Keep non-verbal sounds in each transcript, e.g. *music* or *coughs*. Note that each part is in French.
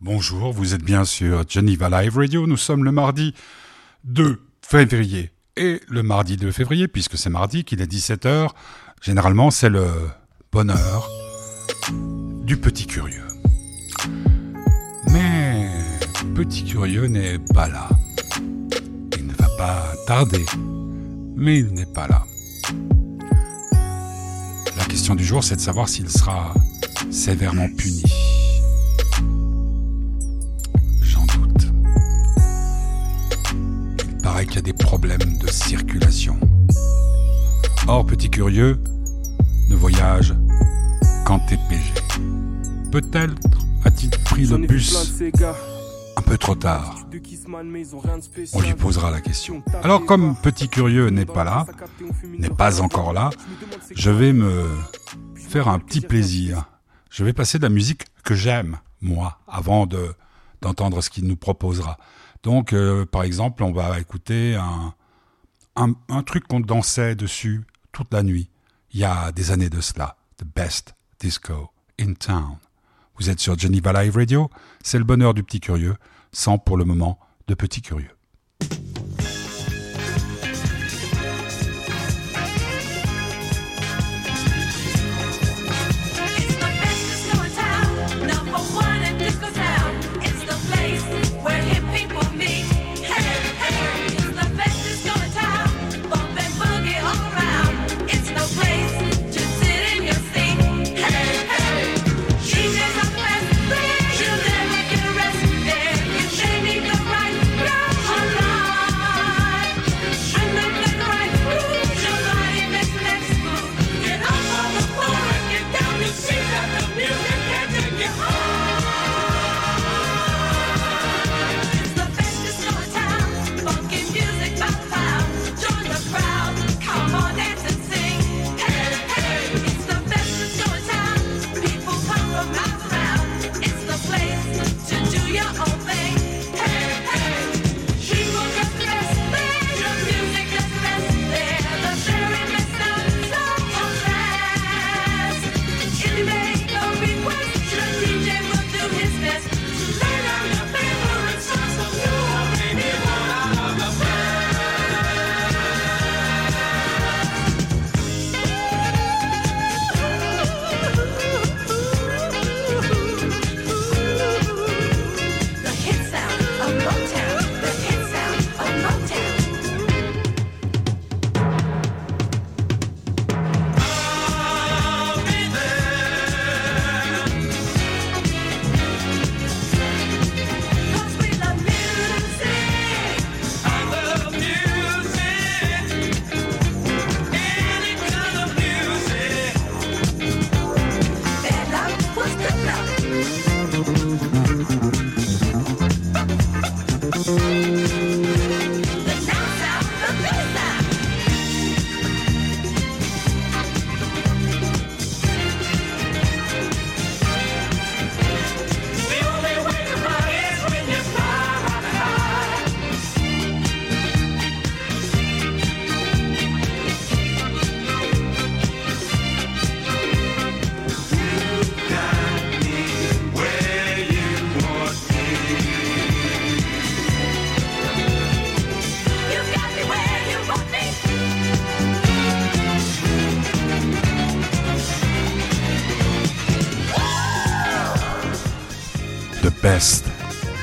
Bonjour, vous êtes bien sur Geneva Live Radio. Nous sommes le mardi 2 février et le mardi 2 février, puisque c'est mardi qu'il est 17h. Généralement, c'est le bonheur du petit curieux. Mais petit curieux n'est pas là. Il ne va pas tarder, mais il n'est pas là. La question du jour, c'est de savoir s'il sera sévèrement puni. Y a des problèmes de circulation. Or, petit curieux, ne voyage qu'en TPG. Peut-être a-t-il pris le bus un peu trop tard. On lui posera la question. Alors comme petit curieux n'est pas là, n'est pas encore là, je vais me faire un petit plaisir. Je vais passer de la musique que j'aime, moi, avant de d'entendre ce qu'il nous proposera. Donc, euh, par exemple, on va écouter un, un, truc qu'on dansait dessus toute la nuit, il y a des années de cela. The best disco in town. Vous êtes sur Geneva Live Radio, c'est le bonheur du petit curieux, sans pour le moment de petit curieux.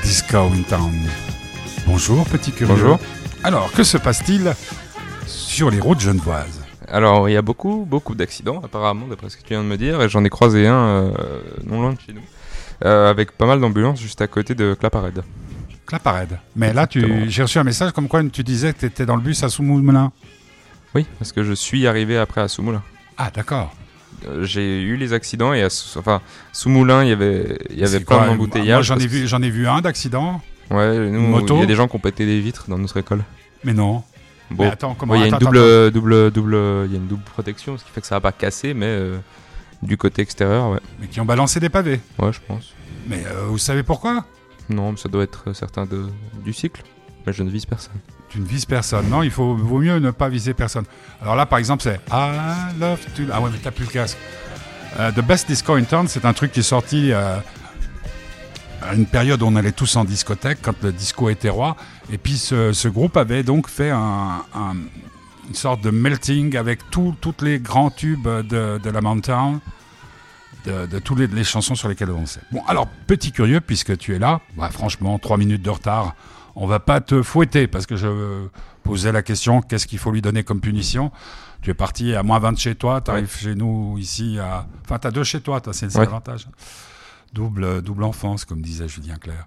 Disco in Town. Bonjour petit curieux. Bonjour. Alors, que se passe-t-il sur les routes genevoises Alors, il y a beaucoup, beaucoup d'accidents apparemment, d'après ce que tu viens de me dire, et j'en ai croisé un euh, non loin de chez nous, euh, avec pas mal d'ambulances juste à côté de Claparède. Claparède. Mais là, tu... j'ai reçu un message comme quoi tu disais que tu étais dans le bus à Soumoulin. Oui, parce que je suis arrivé après à Soumoulin. Ah, d'accord. Euh, j'ai eu les accidents et à, enfin, sous Moulin, il y avait, il y avait plein d'embouteillages. Moi, j'en ai vu, j'en ai vu un d'accident. Ouais, nous, il y a des gens qui ont pété des vitres dans notre école. Mais non. Bon, attends, il y a une double, double, double, il y a une double protection, ce qui fait que ça va pas casser, mais euh, du côté extérieur, ouais. Mais qui ont balancé des pavés. Ouais, je pense. Mais euh, vous savez pourquoi? Non, mais ça doit être certain de, du cycle. Mais je ne vise personne. Tu ne vises personne. Non, il vaut mieux ne pas viser personne. Alors là, par exemple, c'est I love to. Ah ouais, mais t'as plus le casque. Euh, The Best Disco in Town, c'est un truc qui est sorti euh, à une période où on allait tous en discothèque, quand le disco était roi. Et puis ce, groupe avait donc fait un, un, une sorte de melting avec tous les grands tubes de, la Mountain, de, toutes les, les, chansons sur lesquelles on sait. Bon, alors, petit curieux, puisque tu es là, bah, franchement, trois minutes de retard, on va pas te fouetter, parce que je posais la question, qu'est-ce qu'il faut lui donner comme punition? Tu es parti à moins 20 chez toi, tu arrives ouais. chez nous ici à... Enfin, tu as deux chez toi, c'est ouais. l'avantage. Double, double enfance, comme disait Julien Clerc.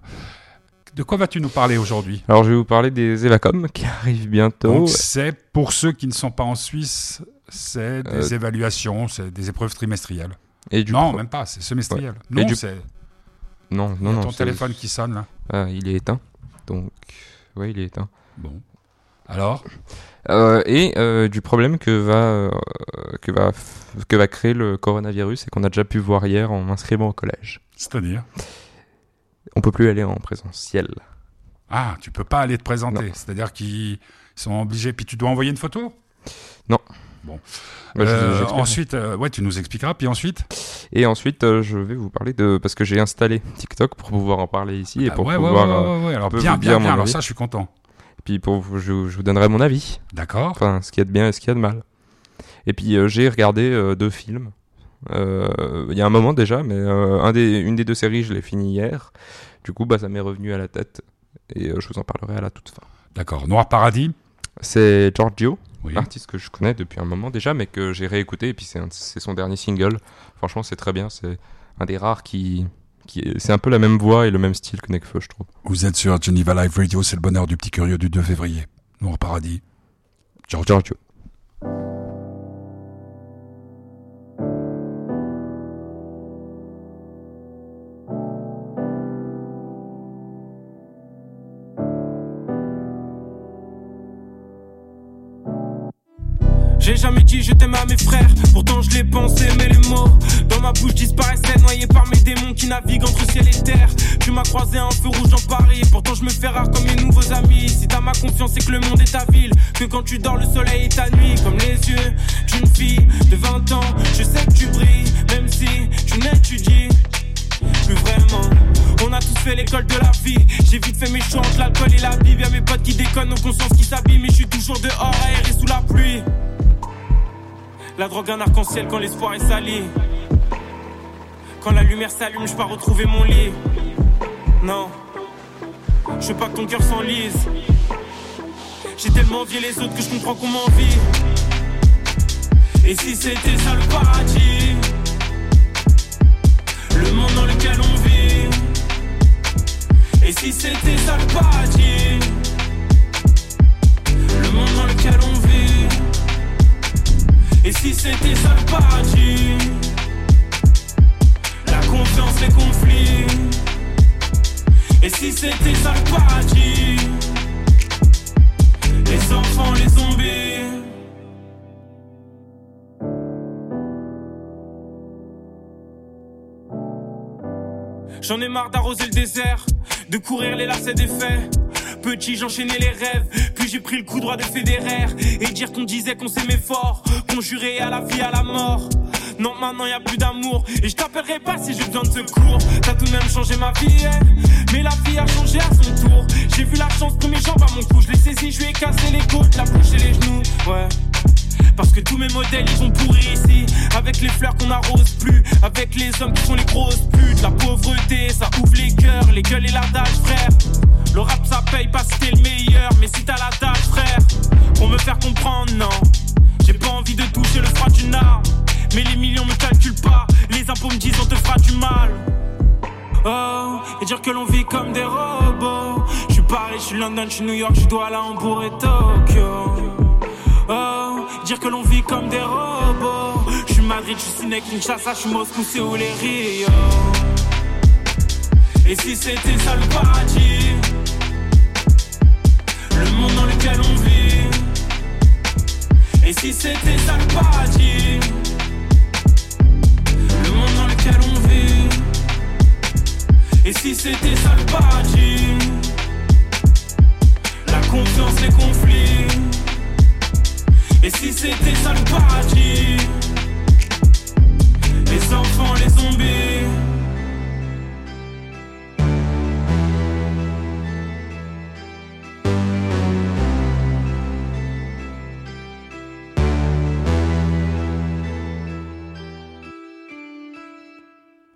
De quoi vas-tu nous parler aujourd'hui? Alors, je vais vous parler des Evacom *laughs* qui arrivent bientôt. C'est pour ceux qui ne sont pas en Suisse, c'est des euh... évaluations, c'est des épreuves trimestrielles. Et du non, pro... même pas, c'est semestriel. Ouais. Non, du... Non, non, non. ton téléphone qui sonne là. Ah, il est éteint. Donc, oui, il est éteint. Bon. Alors? Euh, Et euh, du problème que va, euh, que, va, que va créer le coronavirus et qu'on a déjà pu voir hier en m'inscrivant au collège. C'est-à-dire? On peut plus aller en présentiel. Ah, tu peux pas aller te présenter. C'est-à-dire qu'ils sont obligés. Puis tu dois envoyer une photo? Non. Bon. Bah, euh, ensuite, euh, ouais, tu nous expliqueras. Puis ensuite Et ensuite, euh, je vais vous parler de parce que j'ai installé TikTok pour pouvoir en parler ici et ah, pour ouais, pouvoir. Ouais, Alors bien, bien, bien. Alors ça, je suis content. Et puis pour je, je vous donnerai mon avis. D'accord. Enfin, ce qu'il y a de bien et ce qu'il y a de mal. Et puis j'ai regardé deux films. Il y a un moment déjà, mais un des, une des deux séries, je l'ai fini hier. Du coup, bah, ça m'est revenu à la tête et je vous en parlerai à la toute fin. D'accord. Noir Paradis. C'est Giorgio oui. artiste que je connais depuis un moment déjà, mais que j'ai réécouté, et puis c'est son dernier single. Franchement, c'est très bien, c'est un des rares qui... qui c'est un peu la même voix et le même style que Nekfeu, je trouve. Vous êtes sur Geneva Live Radio, c'est le bonheur du petit curieux du 2 février. Noir Paradis. Giorgio. Giorgio. Mes frères, pourtant je l'ai pensé, mais les mots dans ma bouche disparaissaient, noyés par mes démons qui naviguent entre ciel et terre. Tu m'as croisé un feu rouge dans Paris, pourtant je me fais rare comme mes nouveaux amis. Si t'as ma confiance, c'est que le monde est ta ville, que quand tu dors, le soleil est ta nuit, comme les yeux d'une fille de 20 ans. Je sais que tu brilles, même si tu n'étudies plus vraiment. On a tous fait l'école de la vie. J'ai vite fait mes choix entre l'alcool et la Bible. Y'a mes potes qui déconnent, nos consciences qui s'abîment. Mais je suis toujours dehors, aéré sous la pluie. La drogue un arc-en-ciel quand l'espoir est sali. Quand la lumière s'allume, je pars retrouver mon lit. Non, je veux pas que ton cœur s'enlise. J'ai tellement envié les autres que je comprends qu'on m'envie. Et si c'était ça le paradis? Le monde dans lequel on vit. Et si c'était ça le paradis? Le monde dans lequel on vit. Et si c'était ça le paradis La confiance, les conflits Et si c'était ça le paradis Les enfants, les zombies J'en ai marre d'arroser le désert, de courir les lacets des faits. Petit, j'enchaînais les rêves, puis j'ai pris le coup droit de fédéraire. Et dire qu'on disait qu'on s'aimait fort, qu'on jurait à la vie, à la mort. Non, maintenant y a plus d'amour. Et je t'appellerai pas si j'ai besoin de secours. T'as tout de même changé ma vie, hein mais la vie a changé à son tour. J'ai vu la chance de mes jambes à mon cou. Je l'ai saisi, je lui ai cassé les côtes, la bouche et les genoux. Ouais. Parce que tous mes modèles ils vont pourrir ici Avec les fleurs qu'on n'arrose plus Avec les hommes qui font les grosses putes La pauvreté ça ouvre les cœurs Les gueules et la dalle frère Le rap ça paye parce que t'es le meilleur Mais si t'as la dalle frère Pour me faire comprendre non. J'ai pas envie de toucher le froid d'une arme Mais les millions me calculent pas Les impôts me disent on te fera du mal. Oh, et dire que l'on vit comme des robots. Je suis Paris, je suis London, je New York, je dois à Hambourg et Tokyo. Oh, dire que l'on vit comme des robots. Je suis Madrid, je suis Kinshasa, je suis Moscou, Séoul les Rio. Et si c'était ça le paradis, le monde dans lequel on vit. Et si c'était ça le paradis, le monde dans lequel on vit. Et si c'était ça le paradis, la confiance, les conflits. Et si c'était ça le paradis Les enfants, les zombies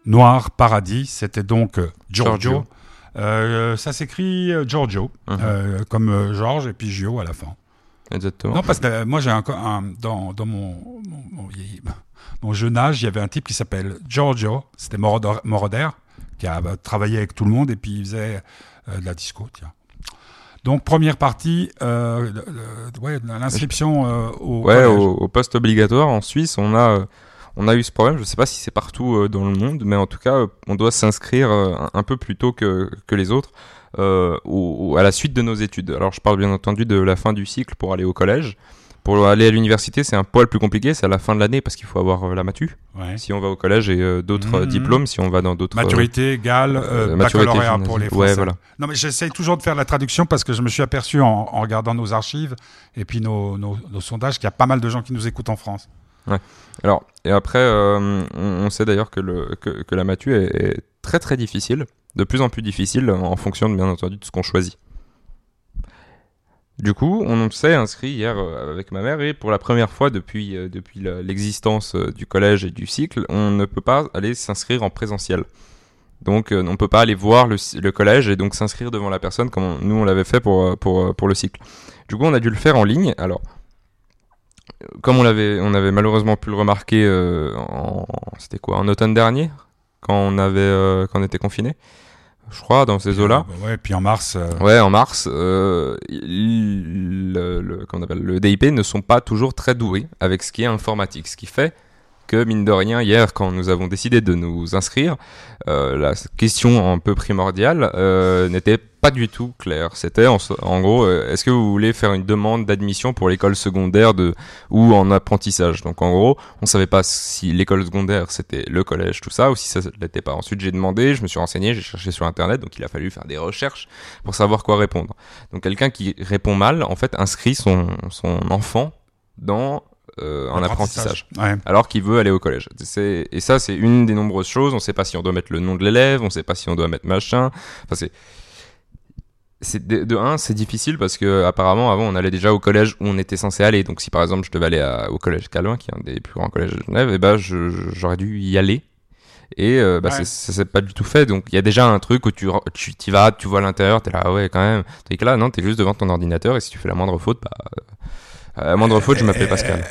Noir Paradis, c'était donc euh, Giorgio. Giorgio. Euh, ça s'écrit euh, Giorgio, euh, comme Georges et puis Gio à la fin. Exactement. Non, parce que moi, j'ai un, un- dans, dans mon, mon, jeune âge, il y avait un type qui s'appelle Giorgio, c'était Moroder, Moroder, qui a travaillé avec tout le monde et puis il faisait euh, de la disco, tiens. Donc, première partie, euh, ouais, l'inscription euh, au Ouais, collège. au, au poste obligatoire en Suisse, on a, on a eu ce problème. Je sais pas si c'est partout euh, dans le monde, mais en tout cas, euh, on doit s'inscrire euh, un, peu plus tôt que, que les autres euh, au- au- à la suite de nos études. Alors, je parle bien entendu de la fin du cycle pour aller au collège. Pour aller à l'université, c'est un poil plus compliqué. C'est à la fin de l'année parce qu'il faut avoir la matu. Ouais. Si on va au collège et euh, d'autres Mhm. diplômes, si on va dans d'autres. Maturité égale euh, maturité baccalauréat pour les. Français. Ouais, voilà. Non, mais j'essaye toujours de faire la traduction parce que je me suis aperçu en, en regardant nos archives et puis nos, nos, nos sondages qu'il y a pas mal de gens qui nous écoutent en France. Alors, et après, euh, on, sait d'ailleurs que, que, la matu est, très très difficile, de plus en plus difficile en fonction, de, bien entendu, de ce qu'on choisit. Du coup, on s'est inscrit hier euh, avec ma mère et pour la première fois depuis, euh, depuis l'existence du collège et du cycle, on ne peut pas aller s'inscrire en présentiel. Donc, on ne peut pas aller voir le, collège et donc s'inscrire devant la personne comme nous on l'avait fait pour, pour, pour le cycle. Du coup, on a dû le faire en ligne. Alors, comme on l'avait, on avait malheureusement pu le remarquer euh, en, c'était quoi, en automne dernier, quand on avait, euh, quand on était confiné, je crois, dans ces eaux-là. Euh, ouais, puis en mars, euh, Ouais, en mars, le, le, comment on appelle, le DIP ne sont pas toujours très doués avec ce qui est informatique, ce qui fait que mine de rien hier quand nous avons décidé de nous inscrire, la question un peu primordiale n'était pas du tout claire. C'était en, en gros, euh, est-ce que vous voulez faire une demande d'admission pour l'école secondaire de ou en apprentissage? Donc en gros, on savait pas si l'école secondaire c'était le collège tout ça ou si ça l'était pas. Ensuite j'ai demandé, je me suis renseigné, j'ai cherché sur internet, donc il a fallu faire des recherches pour savoir quoi répondre. Donc quelqu'un qui répond mal, en fait, inscrit son, son enfant dans euh, un apprentissage Ouais. alors qu'il veut aller au collège. C'est- Et ça, c'est une des nombreuses choses. On ne sait pas si on doit mettre le nom de l'élève, on ne sait pas si on doit mettre machin. Enfin, c'est. De, de un, c'est difficile parce que apparemment avant on allait déjà au collège où on était censé aller. Donc si par exemple je devais aller à- au collège Calvin, qui est un des plus grands collèges de Genève, et ben je- je- j'aurais dû y aller. Et euh, bah, Ouais. ça s'est pas du tout fait. Donc il y a déjà un truc où tu tu y vas, tu vois l'intérieur, t'es là ah ouais quand même. Tandis que là non, t'es juste devant ton ordinateur et si tu fais la moindre faute, bah euh, à la moindre faute je m'appelais Pascal.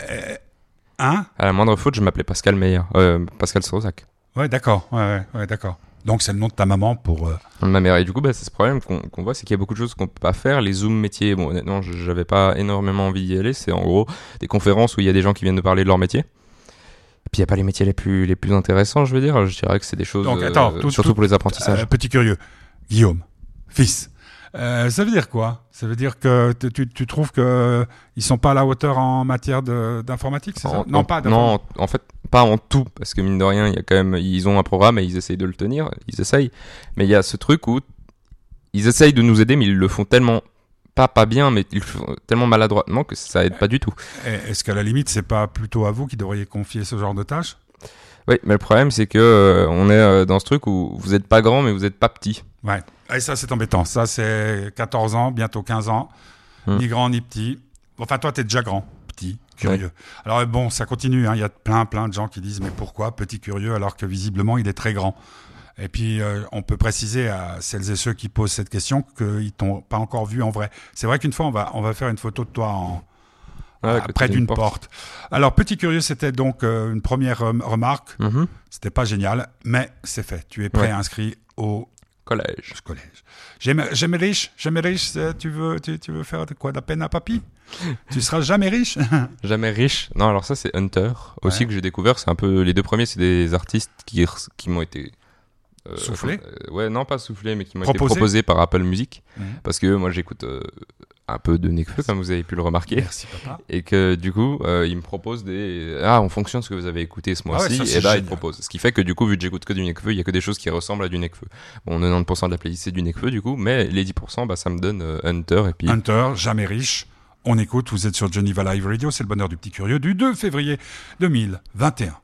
Hein? À la moindre faute je m'appelais Pascal Meyer, euh, Pascal Sorozac. Ouais, d'accord. Ouais, ouais, ouais, d'accord. Donc c'est le nom de ta maman pour. euh, ma mère. Et du coup, bah, c'est ce problème qu'on voit, c'est qu'il y a beaucoup de choses qu'on peut pas faire. Les zooms métiers, bon, honnêtement, je- j'avais pas énormément envie d'y aller. C'est en gros des conférences où il y a des gens qui viennent de parler de leur métier. Et puis il y a pas les métiers les plus les plus intéressants, je veux dire. Je dirais que c'est des choses, Donc, euh, attends, tout- surtout tout- pour les apprentissages. euh, petit curieux. Guillaume, fils. Euh, ça veut dire quoi? Ça veut dire que tu, tu trouves que ils sont pas à la hauteur en matière d'informatique, c'est ça? En- Non, en- pas non, en fait, pas en tout, parce que mine de rien, il y a quand même, ils ont un programme et ils essayent de le tenir, ils essayent. Mais il y a ce truc où ils essayent de nous aider, mais ils le font tellement pas pas bien, mais ils le font tellement maladroitement que ça aide pas du tout. Est-ce qu'à la limite, c'est pas plutôt à vous qui devriez confier ce genre de tâches? Oui, mais le problème c'est que euh, on est euh, dans ce truc où vous êtes pas grand, mais vous êtes pas petit. Ouais. Et ça, c'est embêtant. Ça, c'est 14 ans, bientôt 15 ans. Hmm. Ni grand, ni petit. Enfin, toi, t'es déjà grand. Petit, curieux. Alors, bon, ça continue. hein. Il y a plein, plein de gens qui disent Mais pourquoi? Petit curieux alors que visiblement, il est très grand Et puis, euh, on peut préciser à celles et ceux qui posent cette question qu'ils t'ont pas encore vu en vrai. C'est vrai qu'une fois, on va, on va faire une photo de toi en, Ouais, à à- côté près d'une porte. porte. Alors, petit curieux, c'était donc euh, une première rem- remarque. Mhm. C'était pas génial, mais c'est fait. Tu es prêt Ouais. inscrit au Collège. collège. J'aime riche, j'aime riche, tu veux, tu, tu veux faire de quoi? De la peine à papy? Tu seras jamais riche *laughs* Jamais riche. Non, alors ça c'est Hunter aussi Ouais. que j'ai découvert. C'est un peu les deux premiers, c'est des artistes qui qui m'ont été euh, Soufflés euh, Ouais, non pas soufflés, mais qui m'ont été Proposés par Apple Music parce que moi j'écoute euh, un peu de Nekfeu comme vous avez pu le remarquer. Merci papa. Et que du coup, euh, ils me proposent des. Ah, en fonction de ce que vous avez écouté ce Ah ouais, mois-ci, et bah, ils me proposent. Ce qui fait que du coup, vu que j'écoute que du Nekfeu, il y a que des choses qui ressemblent à du Nekfeu. Bon, 90% de la playlist c'est du Nekfeu du coup, mais les 10%, bah, ça me donne euh, Hunter et puis. Hunter, jamais riche. On écoute, vous êtes sur Geneva Live Radio, c'est le bonheur du petit curieux du 2 février 2021.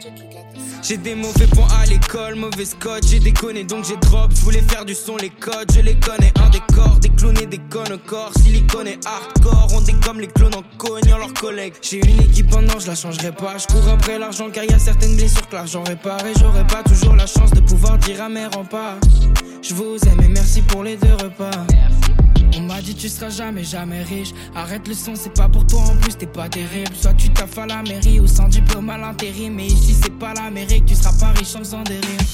Check it out. J'ai des mauvais points à l'école, mauvais scotch, j'ai déconné donc j'ai drop. Je voulais faire du son, les codes, je les connais. Un décor, des clones et des connes au corps. Silicone et hardcore, on comme les clones en cognant leurs collègues. J'ai une équipe en je la changerai pas. Je cours après l'argent car y a certaines blessures que l'argent répare. Et j'aurais pas toujours la chance de pouvoir dire à mes remparts. Je vous aime et merci pour les deux repas. M'a dit tu seras jamais jamais riche. Arrête le son c'est pas pour toi en plus t'es pas terrible. Soit tu taffes à la mairie ou sans diplôme à l'intérim. Mais ici c'est pas l'Amérique tu seras pas riche en faisant des rimes.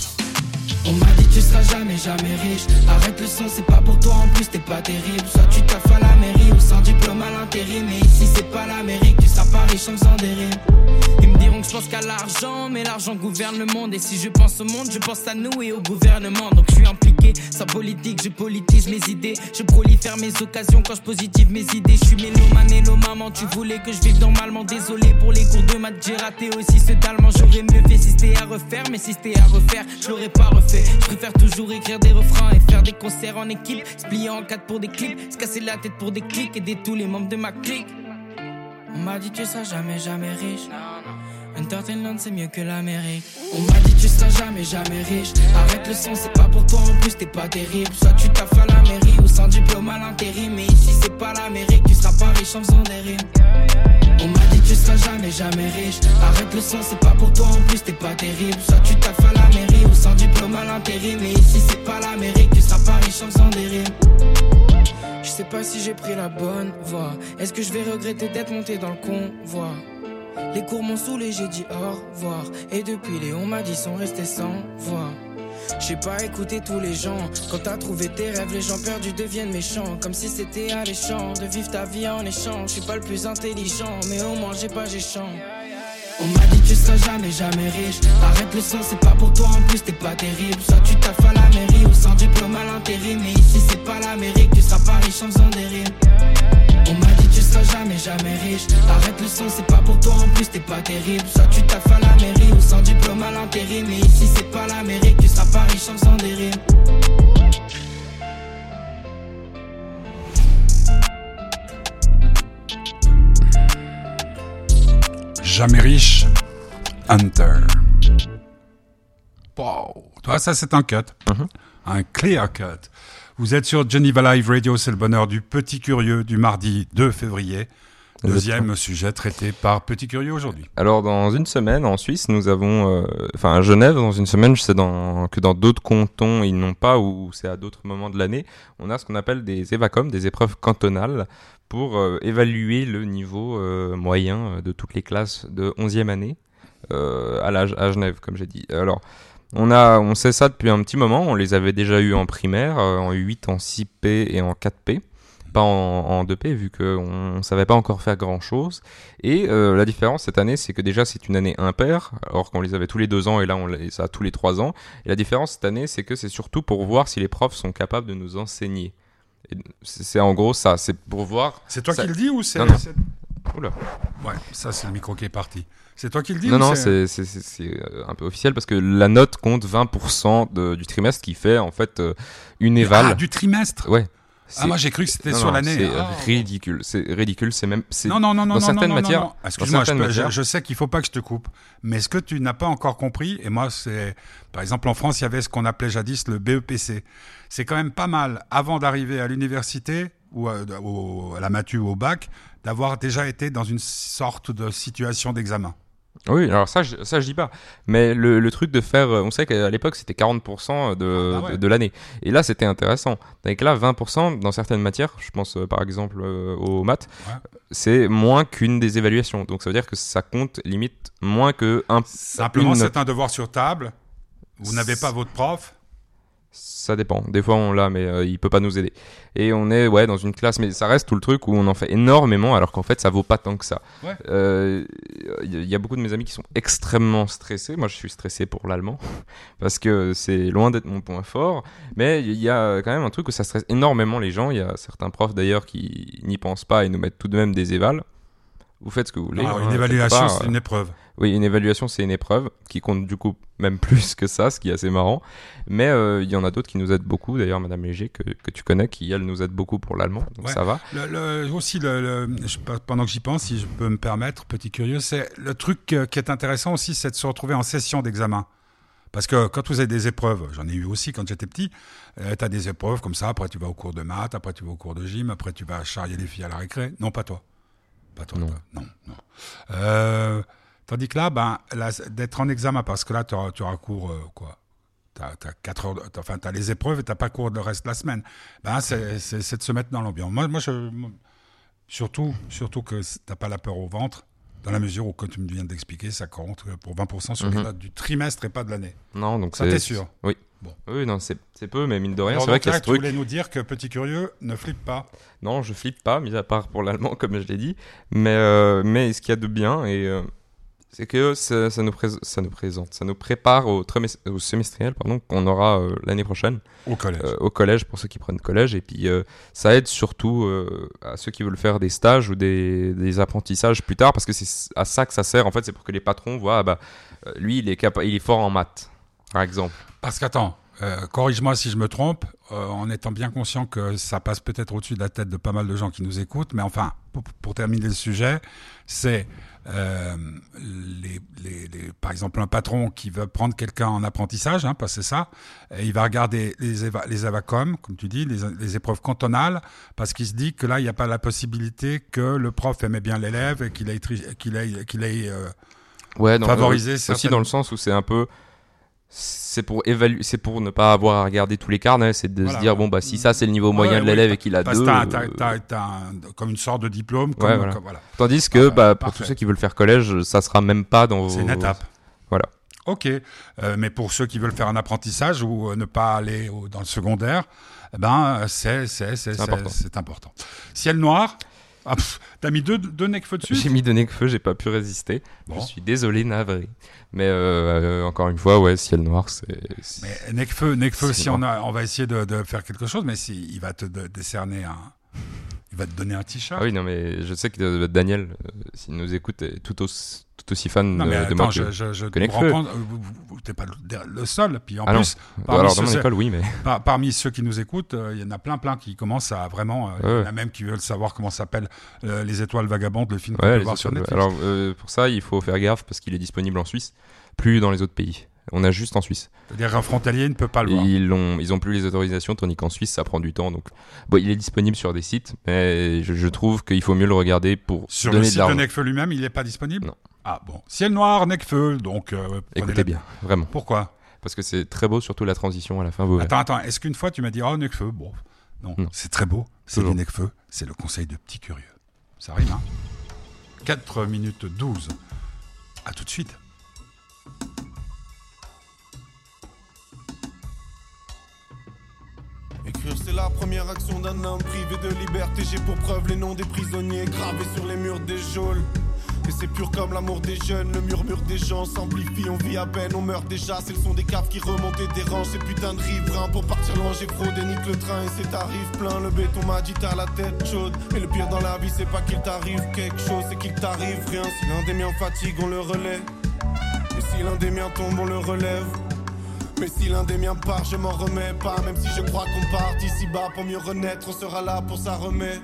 On m'a dit tu seras jamais jamais riche. Arrête le son c'est pas pour toi en plus t'es pas terrible. Soit tu taffes à la mairie ou sans diplôme à l'intérim. Mais ici c'est pas l'Amérique tu seras pas riche en faisant des rimes Que je pense qu'à l'argent Mais l'argent gouverne le monde. Et si je pense au monde je pense à nous et au gouvernement. Donc je suis impliqué sans politique je politise mes idées. Je prolifère mes occasions quand je positive mes idées. Je suis mélomane et maman tu voulais que je vive normalement. Désolé pour les cours de maths. J'ai raté aussi ce d'allemand J'aurais mieux fait si c'était à refaire Mais si c'était à refaire je l'aurais pas refait. Je préfère toujours écrire des refrains et faire des concerts en équipe. Se plier en quatre pour des clips, se casser la tête pour des clics, aider tous les membres de ma clique. On m'a dit tu seras jamais jamais riche. Entertainment c'est mieux que l'Amérique. On m'a dit tu seras jamais jamais riche. Arrête le son, c'est pas pour toi en plus, t'es pas terrible. Soit tu taffes à la mairie ou sans diplôme à l'intérim. Mais ici c'est pas l'Amérique, tu seras pas riche en faisant des rimes. On m'a dit tu seras jamais jamais riche Arrête le son c'est pas pour toi en plus t'es pas terrible Soit tu taffes à la mairie ou sans diplôme à l'intérim Mais ici c'est pas l'Amérique tu seras pas riche en faisant des rimes Je sais pas si j'ai pris la bonne voie Est-ce que je vais regretter d'être monté dans le convoi? Les cours m'ont saoulé j'ai dit au revoir Et depuis les on m'a dit sont restés sans voix j'ai pas écouté tous les gens. Quand t'as trouvé tes rêves, les gens perdus deviennent méchants. Comme si c'était alléchant de vivre ta vie en échange. Je suis pas le plus intelligent, mais au moins j'ai pas j'échange. On m'a dit tu seras jamais jamais riche. Arrête le son c'est pas pour toi en plus t'es pas terrible. Soit tu taffes à la mairie ou sans diplôme à l'intérim. Mais ici c'est pas l'Amérique tu seras pas riche en faisant des rimes. On m'a dit tu seras jamais jamais riche. Arrête le son c'est pas pour toi en plus t'es pas terrible. Soit tu taffes à la mairie ou sans diplôme à l'intérim. Mais ici c'est pas l'Amérique tu seras pas riche en faisant des rimes Jamais riche, Hunter. Wow. Toi, ça, c'est un cut. Mhm. Un clear cut. Vous êtes sur Geneva Live Radio, c'est le bonheur du Petit Curieux du mardi 2 février. Deuxième sujet traité par Petit Curieux aujourd'hui. Alors dans une semaine en Suisse, nous avons, euh, enfin à Genève, dans une semaine, je sais dans, que dans d'autres cantons ils n'ont pas ou c'est à d'autres moments de l'année, on a ce qu'on appelle des évacom, des épreuves cantonales pour euh, évaluer le niveau euh, moyen euh, de toutes les classes de 11e année à, la, à Genève, comme j'ai dit. Alors, on, a, on sait ça depuis un petit moment, on les avait déjà eu en primaire, en 8, en 6P et en 4P pas en, 2P vu qu'on ne savait pas encore faire grand chose. Et la différence cette année, c'est que déjà c'est une année impaire, alors qu'on les avait tous les deux ans et là on les a tous les trois ans. Et la différence cette année, c'est que c'est surtout pour voir si les profs sont capables de nous enseigner. C'est en gros ça, c'est pour voir. C'est toi qui le dis ou c'est. Oula. Ouais, ça c'est le micro qui est parti. C'est toi qui le dis Non, non, c'est euh, un peu officiel parce que la note compte 20% du trimestre qui fait en fait euh, une éval. Ah, du trimestre Ouais. Ah, moi j'ai cru que c'était sur l'année. C'est ah. ridicule. C'est ridicule. C'est même. Non, non, non, non, dans certaines non, matières. Excuse-moi, je, je, sais qu'il faut pas que je te coupe. Mais ce que tu n'as pas encore compris, et moi, c'est. Par exemple, en France, il y avait ce qu'on appelait jadis le BEPC. C'est quand même pas mal, avant d'arriver à l'université, ou à, à la matu ou au bac, d'avoir déjà été dans une sorte de situation d'examen. Oui, alors ça, je, ça je dis pas. Mais le, le truc de faire, on sait qu'à l'époque c'était 40% de, ah, bah de, l'année. Et là c'était intéressant. Donc là, 20% dans certaines matières, je pense euh, par exemple euh, aux maths, c'est moins qu'une des évaluations. Donc ça veut dire que ça compte limite moins que un. Simplement, c'est un devoir sur table. Vous n'avez pas votre prof ça dépend. Des fois on l'a, mais euh, il peut pas nous aider. Et on est ouais dans une classe, mais ça reste tout le truc où on en fait énormément, alors qu'en fait ça vaut pas tant que ça. Il ouais. euh, y, a beaucoup de mes amis qui sont extrêmement stressés. Moi je suis stressé pour l'allemand *laughs* parce que c'est loin d'être mon point fort. Mais il y a quand même un truc où ça stresse énormément les gens. Il y a certains profs d'ailleurs qui n'y pensent pas et nous mettent tout de même des évals. vous faites ce que vous voulez. Alors, hein, une évaluation, c'est une épreuve. Oui, une évaluation, c'est une épreuve qui compte du coup même plus que ça, ce qui est assez marrant. Mais euh, il y en a d'autres qui nous aident beaucoup. D'ailleurs, Madame Léger, que, que tu connais, qui elle nous aide beaucoup pour l'allemand, donc Ouais. ça va. Le, le- aussi, le, le- je- pendant que j'y pense, si je peux me permettre, petit curieux, c'est le truc euh, qui est intéressant aussi, c'est de se retrouver en session d'examen. Parce que quand vous avez des épreuves, j'en ai eu aussi quand j'étais petit, tu as des épreuves comme ça, après tu vas au cours de maths, après tu vas au cours de gym, après tu vas charrier les filles à la récré. Non, pas toi. Pas toi. Non. toi. non, non. Euh, tandis que là, ben, d'être en examen, parce que là, tu auras, tu auras cours, euh, quoi T'as as quatre heures, enfin, t'as les épreuves et t'as pas cours le reste de la semaine. Ben, c'est de se mettre dans l'ambiance. Moi, moi, je, moi, surtout, surtout que t'as pas la peur au ventre, dans la mesure où, comme tu me viens d'expliquer, ça compte pour 20% sur Mhm. notes du trimestre et pas de l'année. Non, donc Ça, t'es sûr? Oui. Bon. Oui, non, c'est peu, mais mine de rien, c'est vrai qu'il y a là, ce tu truc. voulais nous dire que petit curieux ne flippe pas. Non, je flippe pas, mis à part pour l'allemand, *laughs* comme je l'ai dit. Mais, euh, mais ce qu'il y a de bien, et, euh, c'est que ça, ça nous prés- ça nous présente, ça nous prépare au, semestriel pardon, qu'on aura euh, l'année prochaine Au collège. euh, au collège pour ceux qui prennent collège. Et puis euh, ça aide surtout à ceux qui veulent faire des stages ou des, des apprentissages plus tard, parce que c'est à ça que ça sert. En fait, c'est pour que les patrons voient, ah bah, lui, il est, capa- il est fort en maths, par exemple. Parce qu'attends, euh, corrige-moi si je me trompe, euh, en étant bien conscient que ça passe peut-être au-dessus de la tête de pas mal de gens qui nous écoutent, mais enfin, pour, pour terminer le sujet, c'est euh, les, les- les- par exemple un patron qui veut prendre quelqu'un en apprentissage, hein, c'est ça, et il va regarder les, éva- les avacom, comme tu dis, les, les épreuves cantonales, parce qu'il se dit que là, il n'y a pas la possibilité que le prof aimait bien l'élève et qu'il ait, qu'il ait, qu'il ait euh, Ouais, dans, Favoriser aussi certaines- dans le sens où c'est un peu c'est pour évaluer c'est pour ne pas avoir à regarder tous les carnets c'est de Voilà. se dire bon bah si ça c'est le niveau moyen Ouais, de ouais, l'élève et qu'il a deux t'as- t'as- euh, t'as- t'as un- comme une sorte de diplôme, comme, Ouais, voilà. comme- voilà. tandis que bah, pour tous ceux qui veulent faire collège ça sera même pas dans C'est vos- une étape. Voilà. Ok, Euh, mais pour ceux qui veulent faire un apprentissage ou euh, ne pas aller au- dans le secondaire, eh ben c'est c'est c'est C'est important. c'est- c'est important. Ciel noir. Ah, T'as mis deux deux necfeux dessus. j'ai mis de feu j'ai pas pu résister Bon. je suis désolé navré mais euh, encore une fois ouais ciel noir c'est Mais Necfeu, Necfeu, si on a, on va essayer de, de faire quelque chose, mais si il va te de- décerner un, il va te donner un t-shirt. ah oui non mais je sais que euh, Daniel euh, s'il nous écoute est tout aussi tout aussi fan Non mais de moi que- je, je que t'es pas le, le seul. Puis en Ah plus, parmi alors ceux- école oui mais *laughs* Par- parmi ceux qui nous écoutent, euh, il y en a plein, plein qui commencent à vraiment. euh, Il y en a même qui veulent savoir comment s'appelle euh, Les Étoiles Vagabondes, le film qu'on Ouais, peut voir sur Netflix. Alors pour ça, il faut faire gaffe parce qu'il est disponible en Suisse, plus dans les autres pays. On a juste en Suisse. C'est-à-dire un frontalier ne peut pas le voir. Ils ont, ils ont plus les autorisations, tandis qu'en Suisse, ça prend du temps. Donc, bon, il est disponible sur des sites, mais je, je trouve qu'il faut mieux le regarder pour Sur le donner de site de. Necfeu lui-même, il n'est pas disponible? Non. Ah bon. Ciel noir, Necfeu, donc. euh, Écoutez la- bien, vraiment, Pourquoi? Parce que c'est très beau, surtout la transition à la fin. Vous. Attends, attends, est-ce qu'une fois tu m'as dit, oh, Necfeu Bon, non, Non. c'est très beau, c'est du Necfeu, c'est le conseil de petit curieux. Ça rime, hein 4 minutes 12. À tout de suite. Écrire c'est la première action d'un homme privé de liberté J'ai pour preuve les noms des prisonniers gravés sur les murs des geôles Et c'est pur comme l'amour des jeunes, le murmure des gens s'amplifie On vit à peine, on meurt déjà, c'est le son des caves qui remontent et dérangent Ces putains de riverains. Pour partir loin j'ai fraudé, nique le train et c'est tarif plein. Le béton m'a dit t'as la tête chaude. Mais le pire dans la vie c'est pas qu'il t'arrive quelque chose, c'est qu'il t'arrive rien. Si l'un des miens fatigue on le relaie. Et si l'un des miens tombe on le relève. Mais si l'un des miens part, je m'en remets pas. Même si je crois qu'on part d'ici bas pour mieux renaître, on sera là pour ça remet.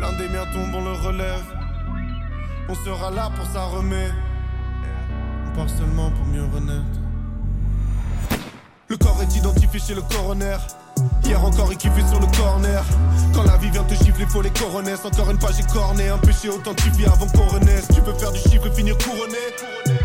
L'un des miens tombe, on le relève. On sera là pour ça remet. On part seulement pour mieux renaître. Le corps est identifié chez le coroner. Hier encore, il kiffait sur le corner. Quand la vie vient te gifler, faut les coronets. Encore une j'ai corné. Un péché authentifié avant qu'on renaisse. Tu peux faire du chiffre et finir couronné.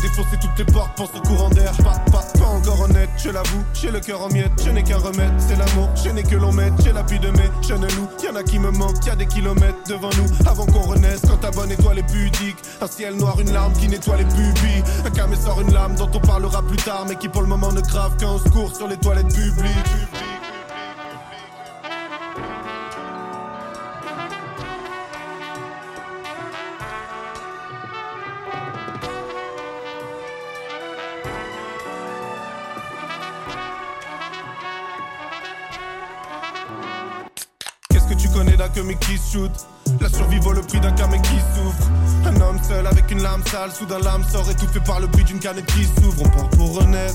Défoncer toutes les portes, pense au courant d'air. Pas, pas, pas encore honnête, je l'avoue. J'ai le cœur en miettes, je n'ai qu'un remède. C'est l'amour, je n'ai que l'on mette. J'ai l'appui de mes jeunes loups. Y'en a qui me manquent, y'a des kilomètres devant nous. Avant qu'on renaisse, quand ta bonne étoile est pudique. Un ciel noir, une larme qui nettoie les pupilles. Un camé sort une lame dont on parlera plus tard, mais qui pour le moment ne grave qu'un secours sur les toilettes publiques. La survie vaut le prix d'un camé qui souffre. Un homme seul avec une lame sale, soudain l'âme sort étouffée par le bruit d'une canette qui s'ouvre. On part pour renaître.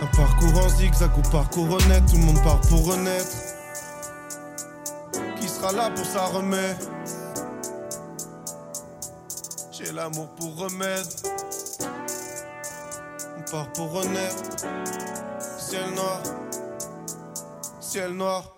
Un parcours en zigzag ou parcours honnête, tout le monde part pour renaître. Qui sera là pour ça remet J'ai l'amour pour remède. On part pour renaître. Ciel noir, ciel noir.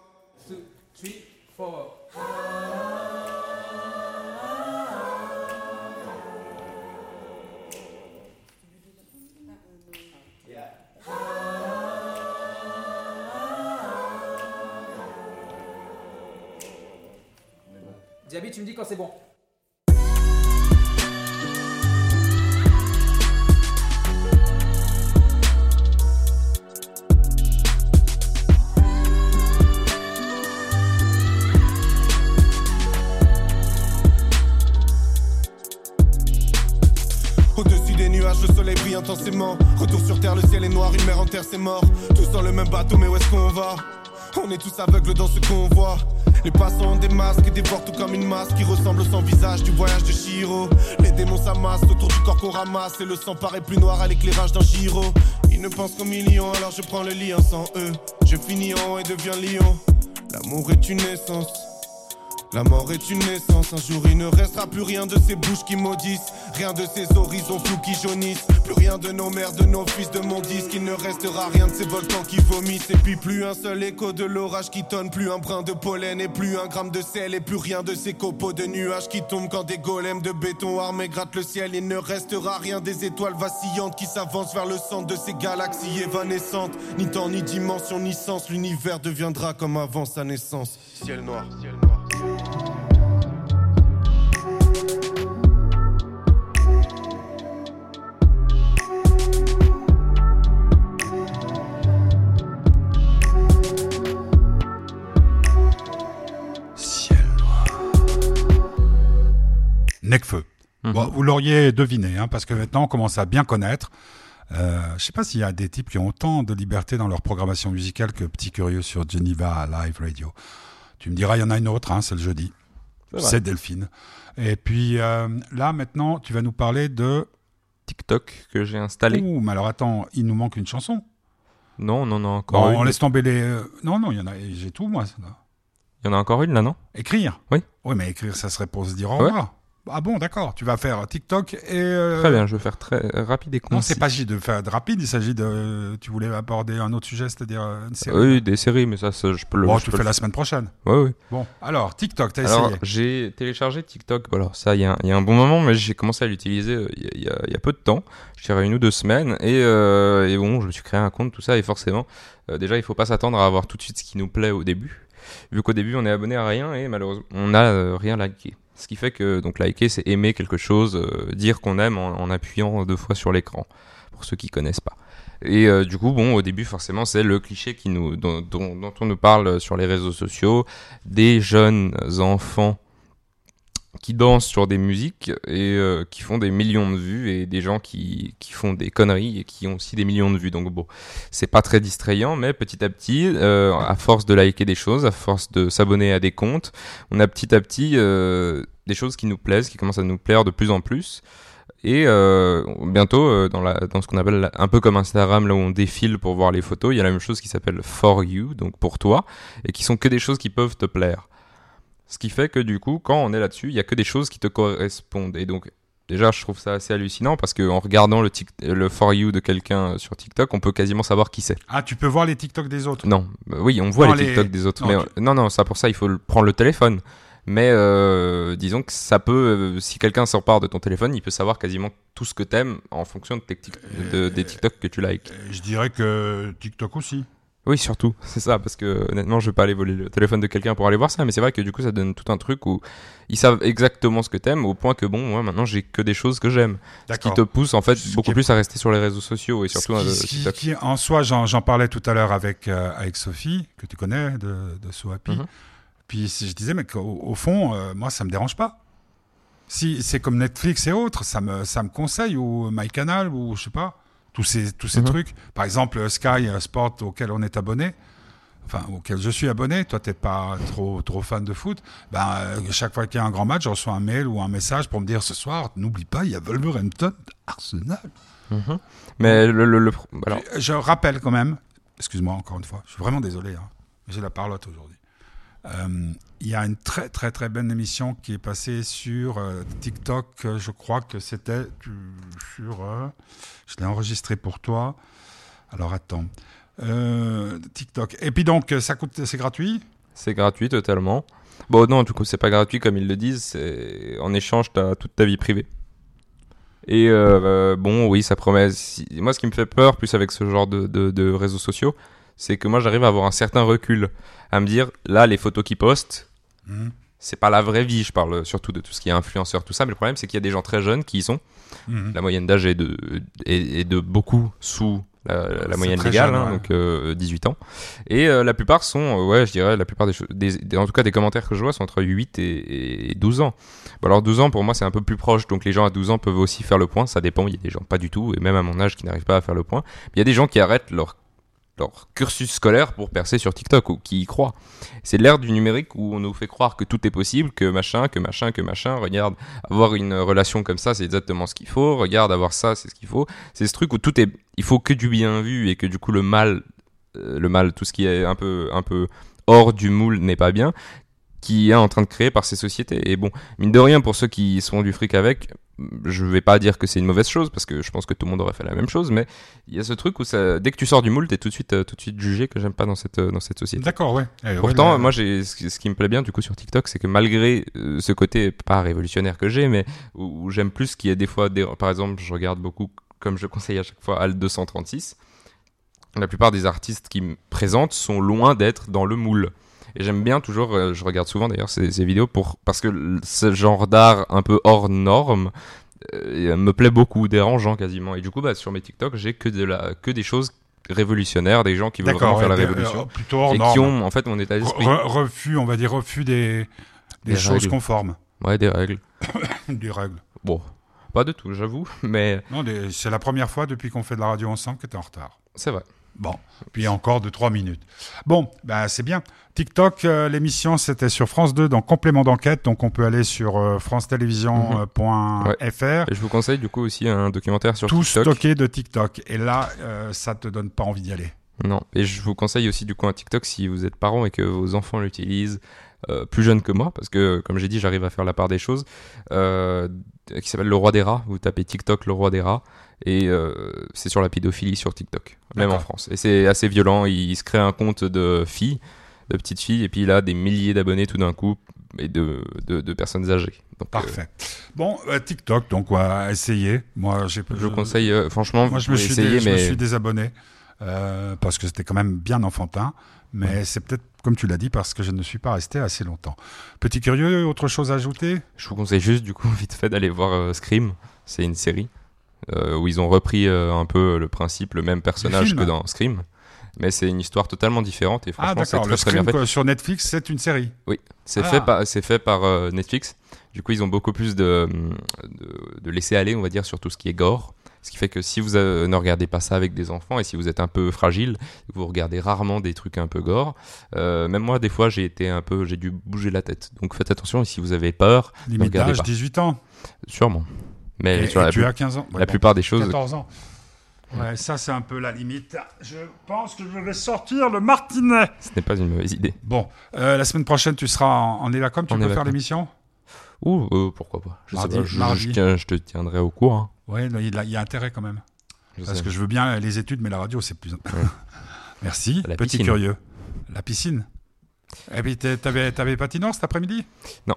Diaby, tu me dis quand c'est bon. Tous dans le même bateau, mais où est-ce qu'on va? On est tous aveugles dans ce qu'on voit. Les passants ont des masques et dévorent tout comme une masse qui ressemble au sans visage du voyage de Shiro. Les démons s'amassent autour du corps qu'on ramasse et le sang paraît plus noir à l'éclairage d'un giro. Ils ne pensent qu'aux millions, alors je prends le lien sans eux. Je finis en et deviens lion. L'amour est une essence. La mort est une naissance, un jour il ne restera plus rien de ces bouches qui maudissent, rien de ces horizons flous qui jaunissent, plus rien de nos mères, de nos fils, de mon disque, il ne restera rien de ces volcans qui vomissent, et puis plus un seul écho de l'orage qui tonne, plus un brin de pollen, et plus un gramme de sel, et plus rien de ces copeaux de nuages qui tombent quand des golems de béton armés grattent le ciel, il ne restera rien des étoiles vacillantes qui s'avancent vers le centre de ces galaxies évanescentes, ni temps, ni dimension, ni sens, l'univers deviendra comme avant sa naissance. Ciel noir, ciel noir. Necfeu. Mhm. Bon, vous l'auriez deviné, hein, parce que maintenant on commence à bien connaître. Euh, je sais pas s'il y a des types qui ont autant de liberté dans leur programmation musicale que Petit Curieux sur Geneva Live Radio. Tu me diras, il y en a une autre, hein, c'est le jeudi. C'est Delphine. Et puis euh, là, maintenant, tu vas nous parler de. TikTok que j'ai installé. Ouh, mais alors attends, il nous manque une chanson. Non, non, non, Bon, encore on laisse tomber les. euh, Non, non, il y en a. J'ai tout, moi. Il y en a encore une là, non? Écrire? Oui. Oui, mais écrire, ça serait pour se dire au Ouais. Ah bon, d'accord. Tu vas faire TikTok et. euh, Très bien, je vais faire très rapide et concis. Non, c'est pas de faire de rapide, il s'agit de. Tu voulais aborder un autre sujet, c'est-à-dire euh, une série. Oui, des séries, mais ça, ça, je peux le. Bon, je tu peux fais le la semaine prochaine. Ouais, ouais. Bon, alors, TikTok, t'as Alors, essayé. j'ai téléchargé TikTok. Bon, Alors, ça, il y, a- il y a un bon moment, mais j'ai commencé à l'utiliser euh, il y, y a- il y a peu de temps. Je dirais une ou deux semaines. Et, euh, et bon, je me suis créé un compte, tout ça. Et forcément, euh, déjà, il faut pas s'attendre à avoir tout de suite ce qui nous plaît au début. Vu qu'au début, on est abonné à rien et malheureusement, on n'a euh, rien liké. Ce qui fait que, donc, liker, c'est aimer quelque chose, euh, dire qu'on aime en, en appuyant deux fois sur l'écran. Pour ceux qui connaissent pas. Et euh, du coup, bon, au début, forcément, c'est le cliché qui nous, dont, on nous parle sur les réseaux sociaux, des jeunes enfants qui dansent sur des musiques et euh, qui font des millions de vues et des gens qui, qui font des conneries et qui ont aussi des millions de vues. Donc bon, c'est pas très distrayant, mais petit à petit, euh, à force de liker des choses, à force de s'abonner à des comptes, on a petit à petit euh, des choses qui nous plaisent, qui commencent à nous plaire de plus en plus. Et euh, bientôt, euh, dans, la, dans ce qu'on appelle un peu comme Instagram, là où on défile pour voir les photos, il y a la même chose qui s'appelle For You, donc pour toi, et qui sont que des choses qui peuvent te plaire. Ce qui fait que du coup, quand on est là-dessus, il y a que des choses qui te correspondent. Et donc, déjà, je trouve ça assez hallucinant parce qu'en regardant le, tic- le For You de quelqu'un sur TikTok, on peut quasiment savoir qui c'est. Ah, tu peux voir les TikTok des autres. Non, euh, oui, on voit Non, les les- TikTok des autres, non, mais tu- euh, non, non, ça pour ça, il faut prendre le téléphone. Mais euh, disons que ça peut, euh, si quelqu'un s'empare de ton téléphone, il peut savoir quasiment tout ce que t'aimes en fonction de tes tic- de- des TikTok que tu likes. Euh, Je dirais que TikTok aussi. Oui, surtout, c'est ça, parce que honnêtement, je vais pas aller voler le téléphone de quelqu'un pour aller voir ça, mais c'est vrai que du coup, ça donne tout un truc où ils savent exactement ce que t'aimes, au point que bon, moi maintenant, j'ai que des choses que j'aime, ce qui te pousse en fait Ce beaucoup est- plus à rester sur les réseaux sociaux et surtout Ce qui- euh, ce qui, en soi, j'en parlais tout à l'heure avec, euh, avec Sophie, que tu connais, de, de So Happy. Mhm. Puis je disais, mais au fond, euh, moi, ça me dérange pas. Si c'est comme Netflix et autres, ça me, ça me conseille, ou MyCanal, ou je sais pas. Tous ces, tous ces Mhm. trucs. Par exemple, Sky Sport auquel on est abonné, enfin auquel je suis abonné, toi t'es pas trop, trop fan de foot, ben, euh, chaque fois qu'il y a un grand match, je reçois un mail ou un message pour me dire ce soir, n'oublie pas, il y a Wolverhampton, Arsenal. Mais le, le- le- alors, Je rappelle quand même, excuse-moi encore une fois, je suis vraiment désolé, hein, j'ai la parlotte aujourd'hui. Euh, Il y a une très très très bonne émission qui est passée sur euh, TikTok, euh, je crois que c'était tu- sur... je l'ai enregistré pour toi. Alors attends. TikTok. Et puis donc, ça coûte, c'est gratuit? C'est gratuit totalement. Bon, non, du coup, c'est pas gratuit comme ils le disent. En échange, t'as toute ta vie privée. Et bon, oui, ça promet. Moi, ce qui me fait peur, plus avec ce genre de réseaux sociaux, c'est que moi, j'arrive à avoir un certain recul, à me dire, là, les photos qu'ils postent, Mhm. c'est pas la vraie vie. Je parle surtout de tout ce qui est influenceur, tout ça. Mais le problème, c'est qu'il y a des gens très jeunes qui y sont. Mhm. La moyenne d'âge est de, est, est de beaucoup sous la, moyenne légale, jeune, hein, ouais. donc euh, 18 ans. Et euh, la plupart sont, euh, ouais, je dirais, la plupart des, choses- en tout cas des commentaires que je vois sont entre 8 et, et 12 ans. Bon, alors 12 ans, pour moi, c'est un peu plus proche, donc les gens à 12 ans peuvent aussi faire le point, ça dépend, il y a des gens pas du tout, et même à mon âge qui n'arrivent pas à faire le point. Il y a des gens qui arrêtent leur leur cursus scolaire pour percer sur TikTok ou qui y croient. C'est l'ère du numérique où on nous fait croire que tout est possible, que machin, que machin, que machin. Regarde, avoir une relation comme ça, c'est exactement ce qu'il faut. Regarde, avoir ça, c'est ce qu'il faut. C'est ce truc où tout est, il faut que du bien vu et que du coup le mal, euh, le mal, tout ce qui est un peu, un peu hors du moule n'est pas bien, qui est en train de créer par ces sociétés. Et bon, mine de rien, pour ceux qui sont du fric avec, je vais pas dire que c'est une mauvaise chose parce que je pense que tout le monde aurait fait la même chose, mais il y a ce truc où ça, dès que tu sors du moule, t'es tout de suite, euh, tout de suite jugé que j'aime pas dans cette, euh, dans cette société. D'accord, ouais. Eh, ouais, Pourtant, moi, j'ai ce qui qui me plaît bien du coup sur TikTok, c'est que malgré euh, ce côté pas révolutionnaire que j'ai, mais où, où j'aime plus qu'il y ait des fois, des, par exemple, je regarde beaucoup, comme je conseille à chaque fois, Al 236. La plupart des artistes qui me présentent sont loin d'être dans le moule. Et j'aime bien toujours, euh, je regarde souvent d'ailleurs ces, ces vidéos pour parce que ce genre d'art un peu hors norme euh, me plaît beaucoup, dérangeant quasiment. Et du coup, bah, sur mes TikTok, j'ai que de la, que des choses révolutionnaires, des gens qui veulent vraiment faire la révolution euh, plutôt hors et norme. qui ont en fait mon état d'esprit. Re- refus, on va dire refus des, des, Des choses règles. conformes, Ouais, des règles. *coughs* des règles. Bon, pas de tout, j'avoue, *laughs* mais Non, c'est la première fois depuis qu'on fait de la radio ensemble que tu es en retard. c'est vrai. Bon, puis encore de 3 minutes. Bon, bah, c'est bien. TikTok, euh, l'émission, c'était sur France 2 dans Complément d'enquête, donc on peut aller sur euh, france-télévision.fr. Et je vous conseille du coup aussi un documentaire sur Tout TikTok. stocké de TikTok. Et là, euh, ça te donne pas envie d'y aller. Non, et je vous conseille aussi du coup un TikTok si vous êtes parent et que vos enfants l'utilisent euh, plus jeunes que moi, parce que comme j'ai dit, j'arrive à faire la part des choses, euh, qui s'appelle Le Roi des Rats. Vous tapez TikTok Le Roi des Rats, et euh, c'est sur la pédophilie sur TikTok, même en. France. Et c'est assez violent, il, il se crée un compte de filles, de petites filles, et puis il a des milliers d'abonnés tout d'un coup, et de, de, de personnes âgées. Donc, euh, Parfait. Bon, euh, TikTok, donc, ouais, essayez. Moi, j'ai je vous conseille, franchement, Moi, je me, suis essayer, dé- je me mais suis désabonné parce que c'était quand même bien enfantin. Mais c'est peut-être, comme tu l'as dit, parce que je ne suis pas resté assez longtemps. Petit curieux, autre chose à ajouter? Je vous conseille juste, du coup, *laughs* vite fait, d'aller voir euh, Scream. C'est une série où ils ont repris euh, un peu le principe, le même personnage que dans Scream. Mais c'est une histoire totalement différente et Ah, franchement, c'est d'accord. très, Le très bien fait. sur Netflix, c'est une série. C'est Ah. fait par, c'est fait par euh, Netflix. Du coup, ils ont beaucoup plus de, de, de laisser aller, on va dire, sur tout ce qui est gore. Ce qui fait que si vous euh, ne regardez pas ça avec des enfants et si vous êtes un peu fragile, vous regardez rarement des trucs un peu gore. euh, même moi, des fois, j'ai été un peu, j'ai dû bouger la tête. Donc faites attention. Et si vous avez peur, Limite regardez d'âge, pas. 18 ans. sûrement. Mais Et, et tu plus- as 15 ans. Ouais, la bon, plupart des choses, 14 ans. Ouais, ça, c'est un peu la limite. Je pense que je vais sortir le martinet. ce n'est pas une mauvaise idée. Bon, euh, la semaine prochaine, tu seras en, en. Tu En peux faire l'émission? Ouh, euh, pourquoi pas. Je, sais Mardi- pas, je, mardi. je tiens- je te tiendrai au courant. Oui, il, y a- il y a intérêt quand même. Je Parce sais. que je veux bien les études, mais la radio, c'est plus. *laughs* Merci. La Petit piscine. curieux. La piscine. Et puis, t'es- t'avais, t'avais cet après-midi? Non.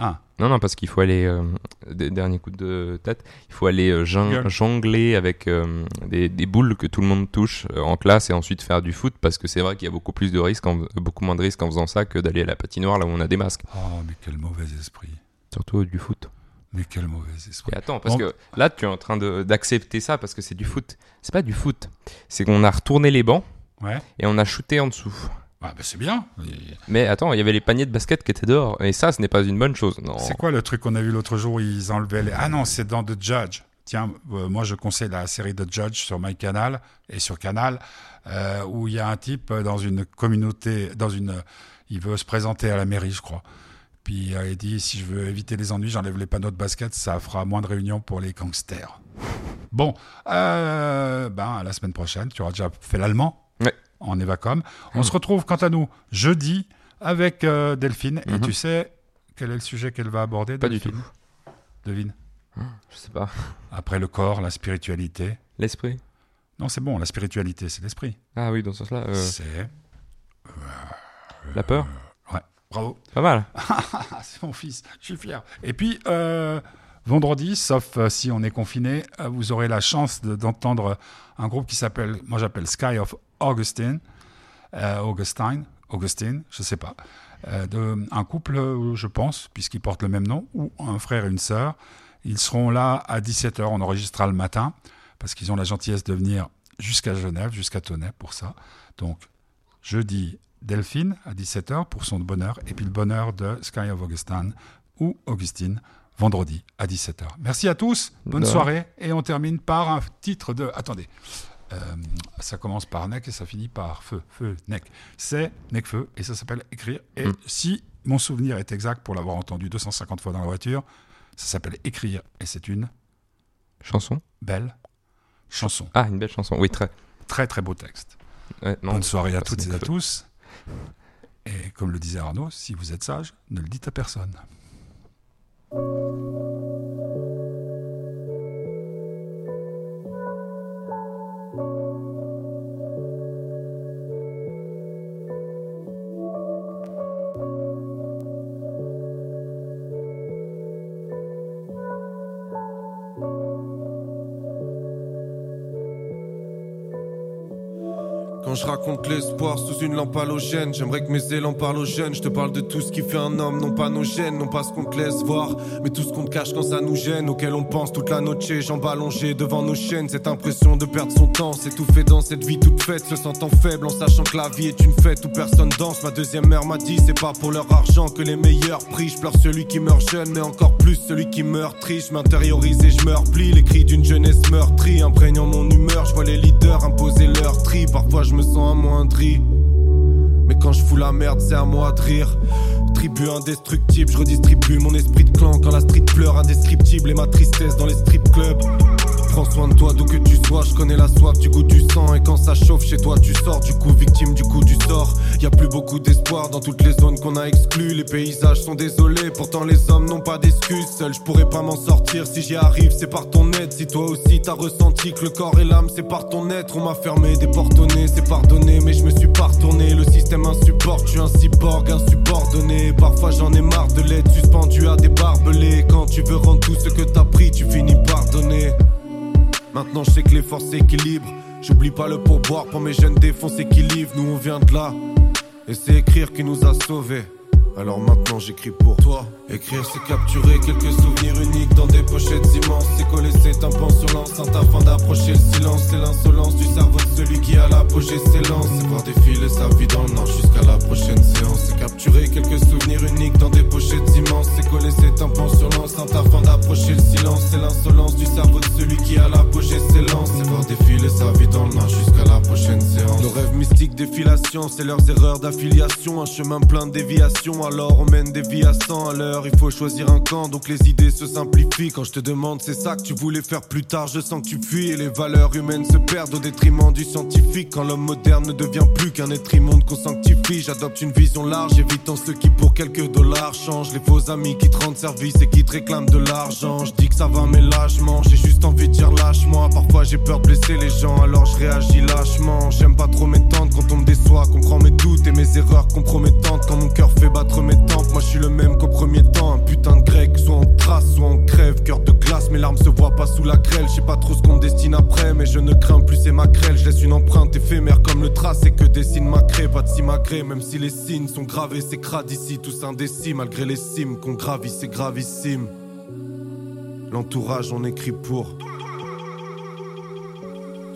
Ah, Non, non, parce qu'il faut aller, euh, des derniers coups de tête, il faut aller euh, jongler avec euh, des, des boules que tout le monde touche euh, en classe et ensuite faire du foot parce que c'est vrai qu'il y a beaucoup plus de risques, en- beaucoup moins de risques en faisant ça que d'aller à la patinoire là où on a des masques. oh, mais quel mauvais esprit. Surtout du foot. Mais quel mauvais esprit. Et attends, parce Bon. que là, tu es en train d'accepter ça parce que c'est du foot. C'est pas du foot. C'est qu'on a retourné les bancs Ouais. et on a shooté en dessous. Ah, bah, c'est bien. Et Mais attends, il y avait les paniers de basket qui étaient dehors. Et ça, ce n'est pas une bonne chose. C'est quoi le truc qu'on a vu l'autre jour? Où ils enlevaient les. Ah non, c'est dans The Judge. Tiens, euh, moi je conseille la série de Judge sur MyCanal et sur Canal, euh, où il y a un type dans une communauté, dans une, il veut se présenter à la mairie, je crois. Puis euh, il dit si je veux éviter les ennuis, j'enlève les panneaux de basket, ça fera moins de réunions pour les gangsters. Bon, euh, ben à la semaine prochaine, tu auras déjà fait l'allemand. En Evacom. On se retrouve quant à nous jeudi avec euh, Delphine. Et Mhm. tu sais quel est le sujet qu'elle va aborder Pas du Delphine Devine. Je sais pas. Après le corps, la spiritualité. L'esprit Non, c'est bon, la spiritualité, c'est l'esprit. Ah oui, dans ce sens-là. euh, C'est. la peur Bravo. Pas mal. *laughs* C'est mon fils, je suis fier. Et puis, euh, vendredi, sauf euh, si on est confiné, euh, vous aurez la chance de- d'entendre un groupe qui s'appelle, moi j'appelle Sky of Augustine, euh, Augustine, Augustine, je sais pas, euh, de, un couple, je pense, puisqu'ils portent le même nom, ou un frère et une sœur. Ils seront là à 17h, on enregistrera le matin, parce qu'ils ont la gentillesse de venir jusqu'à Genève, jusqu'à Tonnet pour ça. Donc, jeudi, Delphine à 17h pour son bonheur, et puis le bonheur de Sky of Augustine ou Augustine vendredi à 17h. Merci à tous, bonne soirée, et on termine par un titre de... Attendez, euh, ça commence par Nec et ça finit par Feu, Feu, Nec. C'est Necfeu, et ça s'appelle Écrire. Et Mm. si mon souvenir est exact pour l'avoir entendu 250 fois dans la voiture, ça s'appelle Écrire, et c'est une Chanson belle chanson. Ah, une belle chanson. Oui, très. Très très beau texte. Ouais, non, Bonne soirée à toutes et à tous. Et comme le disait Arnaud, si vous êtes sage, ne le dites à personne. Je raconte l'espoir sous une lampe halogène, j'aimerais que mes élans parlent aux jeunes. Je te parle de tout ce qui fait un homme, non pas nos gènes, non pas ce qu'on te laisse voir, mais tout ce qu'on te cache quand ça nous gêne, auquel on pense toute la noche, jambes allongées devant nos chaînes. Cette impression de perdre son temps, s'étouffer dans cette vie toute faite, se sentant faible en sachant que la vie est une fête où personne danse. Ma deuxième mère m'a dit, c'est pas pour leur argent que les meilleurs prient. Je pleure celui qui meurt jeune, mais encore plus celui qui meurt triste. Je m'intériorise et je me replie, les cris d'une jeunesse meurtrie, imprégnant mon humeur. Je vois les leaders imposer leur tri, parfois je me sens amoindri. Mais quand je fous la merde, c'est à moi de rire. Tribu indestructible, je redistribue mon esprit de clan quand la street pleure indescriptible et ma tristesse dans les strip clubs. Prends soin de toi d'où que tu sois, je connais la soif du goût du sang et quand ça chauffe chez toi tu sors du coup victime du coup du sort. Y a plus beaucoup d'espoir dans toutes les zones qu'on a exclues, les paysages sont désolés, pourtant les hommes n'ont pas d'excuses. Seul je pourrais pas m'en sortir si j'y arrive, c'est par ton aide. Si toi aussi t'as ressenti que le corps et l'âme c'est par ton être, on m'a fermé des portes au nez, c'est pardonné, mais je me suis pas retourné. Le système insupporte, je suis un cyborg insubordonné. Parfois j'en ai marre de l'être suspendu à des barbelés. Quand tu veux rendre tout ce que t'as pris, tu finis par donner. Maintenant je sais que les forces s'équilibrent. J'oublie pas le pourboire pour mes jeunes défoncés qui livrent. Nous on vient de là. Et c'est écrire qui nous a sauvés. Alors maintenant j'écris pour toi. Écrire c'est capturer quelques souvenirs uniques dans des pochettes immenses. C'est coller ses tympans sur l'enceinte afin d'approcher le silence. C'est l'insolence du cerveau de celui qui à l'apogée s'élance. C'est voir défiler sa vie dans le nord jusqu'à la prochaine séance. Quelques souvenirs uniques dans des pochettes immenses. C'est coller ses tympans sur l'enceinte afin d'approcher le silence. C'est l'insolence du cerveau de celui qui à l'apogée s'élance. C'est voir défiler sa vie dans le nord jusqu'à la prochaine séance. Nos rêves mystiques défilation, c'est leurs erreurs d'affiliation. Un chemin plein de déviations, alors on mène des vies à 100 à l'heure. Il faut choisir un camp, donc les idées se simplifient. Quand je te demande, c'est ça que tu voulais faire plus tard, je sens que tu fuis. Et les valeurs humaines se perdent au détriment du scientifique. Quand l'homme moderne ne devient plus qu'un être immonde qu'on sanctifie, j'adopte une vision large, évitant ceux qui pour quelques dollars changent. Les faux amis qui te rendent service et qui te réclament de l'argent. Je dis que ça va, mais lâchement, j'ai juste envie de dire lâche-moi. Parfois j'ai peur de blesser les gens, alors je réagis lâchement. J'aime pas trop m'étendre quand on me déçoit, comprends mes doutes et mes erreurs compromettantes. Quand mon cœur fait battre mes tempes, moi je suis le même qu'au premier temps. Un putain de grec, soit on trace, soit on crève. Cœur de glace, mes larmes se voient pas sous la grêle. Je pas trop ce qu'on me destine après, mais je ne crains plus c'est ma grêle. Je laisse une empreinte éphémère comme le trace et que dessine ma craie. Pas de simagrée, même si les signes sont gravés, c'est crade ici, tous indécis. Malgré les cimes qu'on gravit, c'est gravissime. L'entourage, on écrit pour.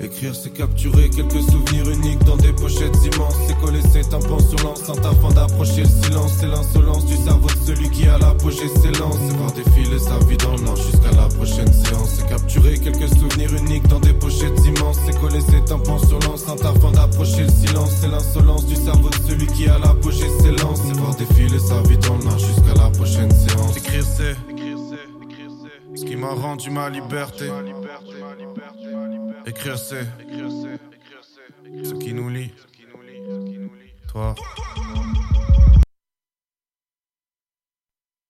Écrire c'est capturer quelques souvenirs uniques dans des pochettes immenses. C'est coller ses tympans sur l'enceinte afin d'approcher le silence. C'est l'insolence du cerveau de celui qui a l'apogée s'élance C'est voir défiler sa vie dans le jusqu'à la prochaine séance. C'est capturer quelques souvenirs uniques dans des pochettes immenses. C'est coller ses tympans sur l'enceinte afin d'approcher le silence. C'est l'insolence du cerveau de celui qui a l'apogée s'élance C'est voir défiler sa vie dans le jusqu'à la prochaine séance. Écrire c'est ce qui m'a rendu ma liberté Écrire c'est ce qui nous lie. Toi.